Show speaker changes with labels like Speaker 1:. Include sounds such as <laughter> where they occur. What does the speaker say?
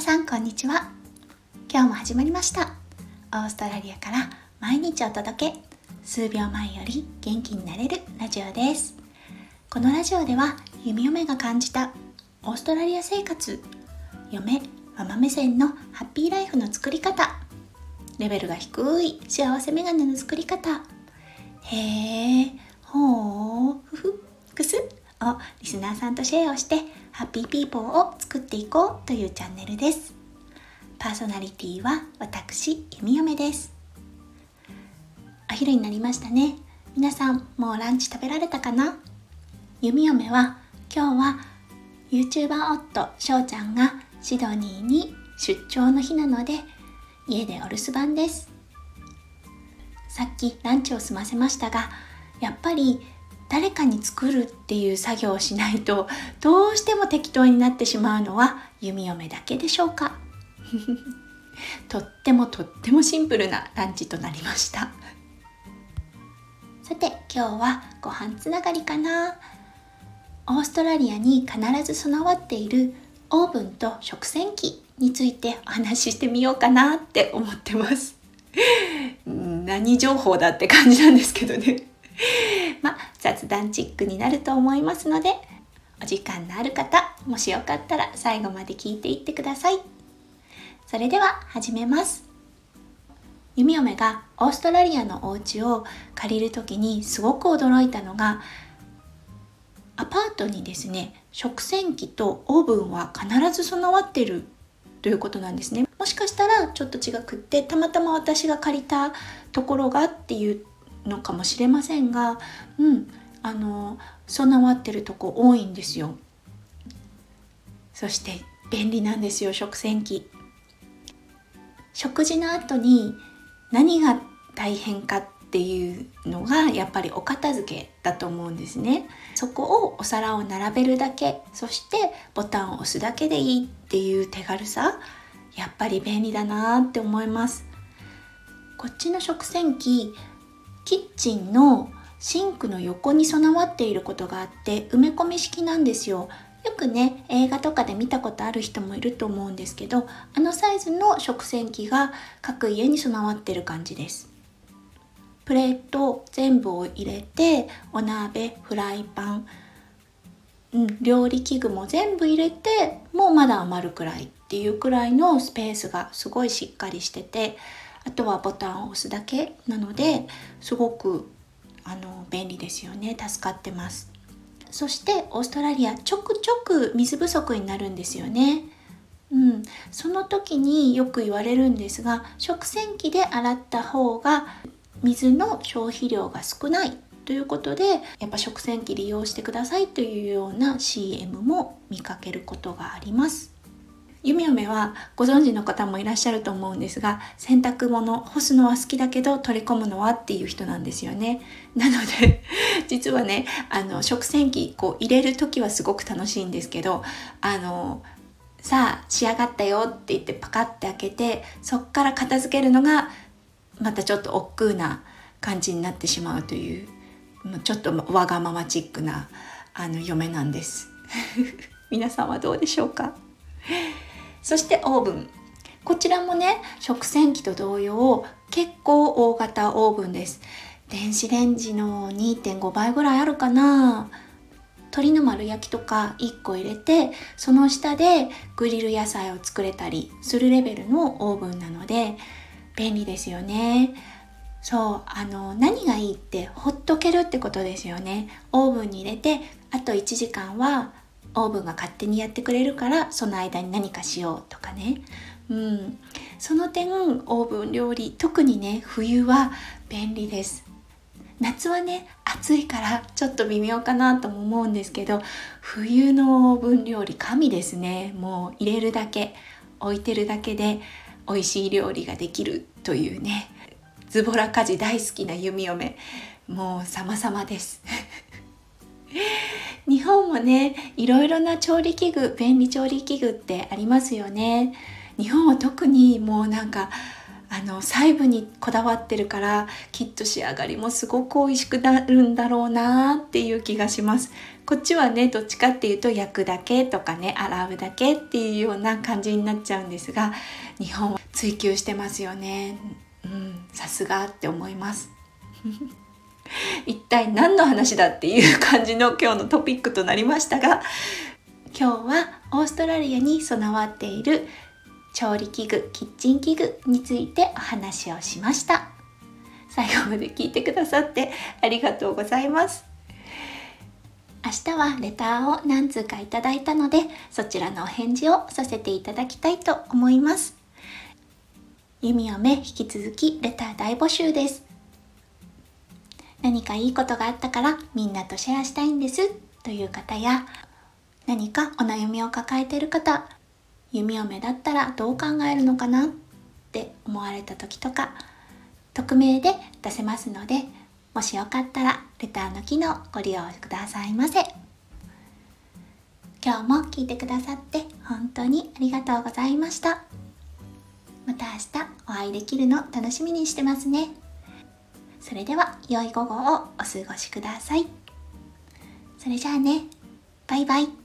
Speaker 1: 皆さんこんにちは。今日も始まりました。オーストラリアから毎日お届け。数秒前より元気になれるラジオです。このラジオでは弓嫁が感じたオーストラリア生活嫁ママ目線のハッピーライフの作り方レベルが低い幸せメガネの作り方へえほうふふくすをリスナーさんとシェアをしてハッピーピーポーを作っていこうというチャンネルです。パーソナリティは私弓嫁です。お昼になりましたね。皆さんもうランチ食べられたかな？弓嫁は今日は YouTuber 夫翔ちゃんがシドニーに出張の日なので家でお留守番です。さっきランチを済ませましたがやっぱり誰かに作るっていう作業をしないと <laughs> どうしても適当になってしまうのは弓嫁だけでしょうか。<laughs> とってもとってもシンプルなランチとなりました。さて今日はご飯つながりかな。オーストラリアに必ず備わっているオーブンと食洗機についてお話ししてみようかなって思ってます。<laughs> 何情報だって感じなんですけどね。<laughs> まあ雑談チックになると思いますのでお時間のある方もしよかったら最後まで聞いていってください。それでは始めます。弓嫁がオーストラリアのお家を借りる時にすごく驚いたのがアパートにですね食洗機とオーブンは必ず備わってるということなんですね。もしかしたらちょっと違くってたまたま私が借りたところがっていうのかもしれませんがうんあの備わってるとこ多いんですよ。そして便利なんですよ食洗機。食事の後に何が大変かっていうのがやっぱりお片付けだと思うんですね。そこをお皿を並べるだけそしてボタンを押すだけでいいっていう手軽さやっぱり便利だなって思います。こっちの食洗機キッチンのシンクの横に備わっていることがあって埋め込み式なんですよ。よくね映画とかで見たことある人もいると思うんですけどあのサイズの食洗機が各家に備わってる感じです。プレート全部を入れてお鍋フライパン、うん、料理器具も全部入れてもうまだ余るくらいっていうくらいのスペースがすごいしっかりしててあとはボタンを押すだけなのですごくあの便利ですよね。助かってます。そしてオーストラリアちょくちょく水不足になるんですよね。うん、その時によく言われるんですが食洗機で洗った方が水の消費量が少ない。ということでやっぱ食洗機利用してくださいというような CM も見かけることがあります。ゆみよめはご存知の方もいらっしゃると思うんですが洗濯物干すのは好きだけど取り込むのはっていう人なんですよね。なので <laughs> 実はねあの食洗機こう入れる時はすごく楽しいんですけどあのさあ仕上がったよって言ってパカッて開けてそっから片付けるのがまたちょっと億劫な感じになってしまうというちょっとわがままチックなあの嫁なんです。<laughs> 皆さんはどうでしょうか？そしてオーブン。こちらもね食洗機と同様結構大型オーブンです。電子レンジの2.5倍ぐらいあるかな。鶏の丸焼きとか1個入れてその下でグリル野菜を作れたりするレベルのオーブンなので便利ですよね。そうあの何がいいってほっとけるってことですよね。オーブンに入れてあと1時間はオーブンが勝手にやってくれるからその間に何かしようとかね。うん。その点オーブン料理特にね冬は便利です。夏はね暑いからちょっと微妙かなとも思うんですけど冬のオーブン料理神ですね。もう入れるだけ置いてるだけで美味しい料理ができるというね。ズボラ家事大好きな弓嫁。もう様々です。日本もねいろいろな調理器具便利調理器具ってありますよね。日本は特にもうなんかあの細部にこだわってるからきっと仕上がりもすごく美味しくなるんだろうなっていう気がします。こっちはねどっちかっていうと焼くだけとかね洗うだけっていうような感じになっちゃうんですが日本は追求してますよね。うんさすがって思います。体何の話だっていう感じの今日のトピックとなりましたが今日はオーストラリアに備わっている調理器具キッチン器具についてお話をしました。最後まで聞いてくださってありがとうございます。明日はレターを何通かいただいたのでそちらのお返事をさせていただきたいと思います。弓嫁引き続きレター大募集です。何かいいことがあったからみんなとシェアしたいんですという方や何かお悩みを抱えている方弓嫁だったらどう考えるのかなって思われた時とか匿名で出せますのでもしよかったらレターの機能ご利用くださいませ。今日も聞いてくださって本当にありがとうございました。また明日お会いできるの楽しみにしてますね。それでは良い午後をお過ごしください。それじゃあね。バイバイ。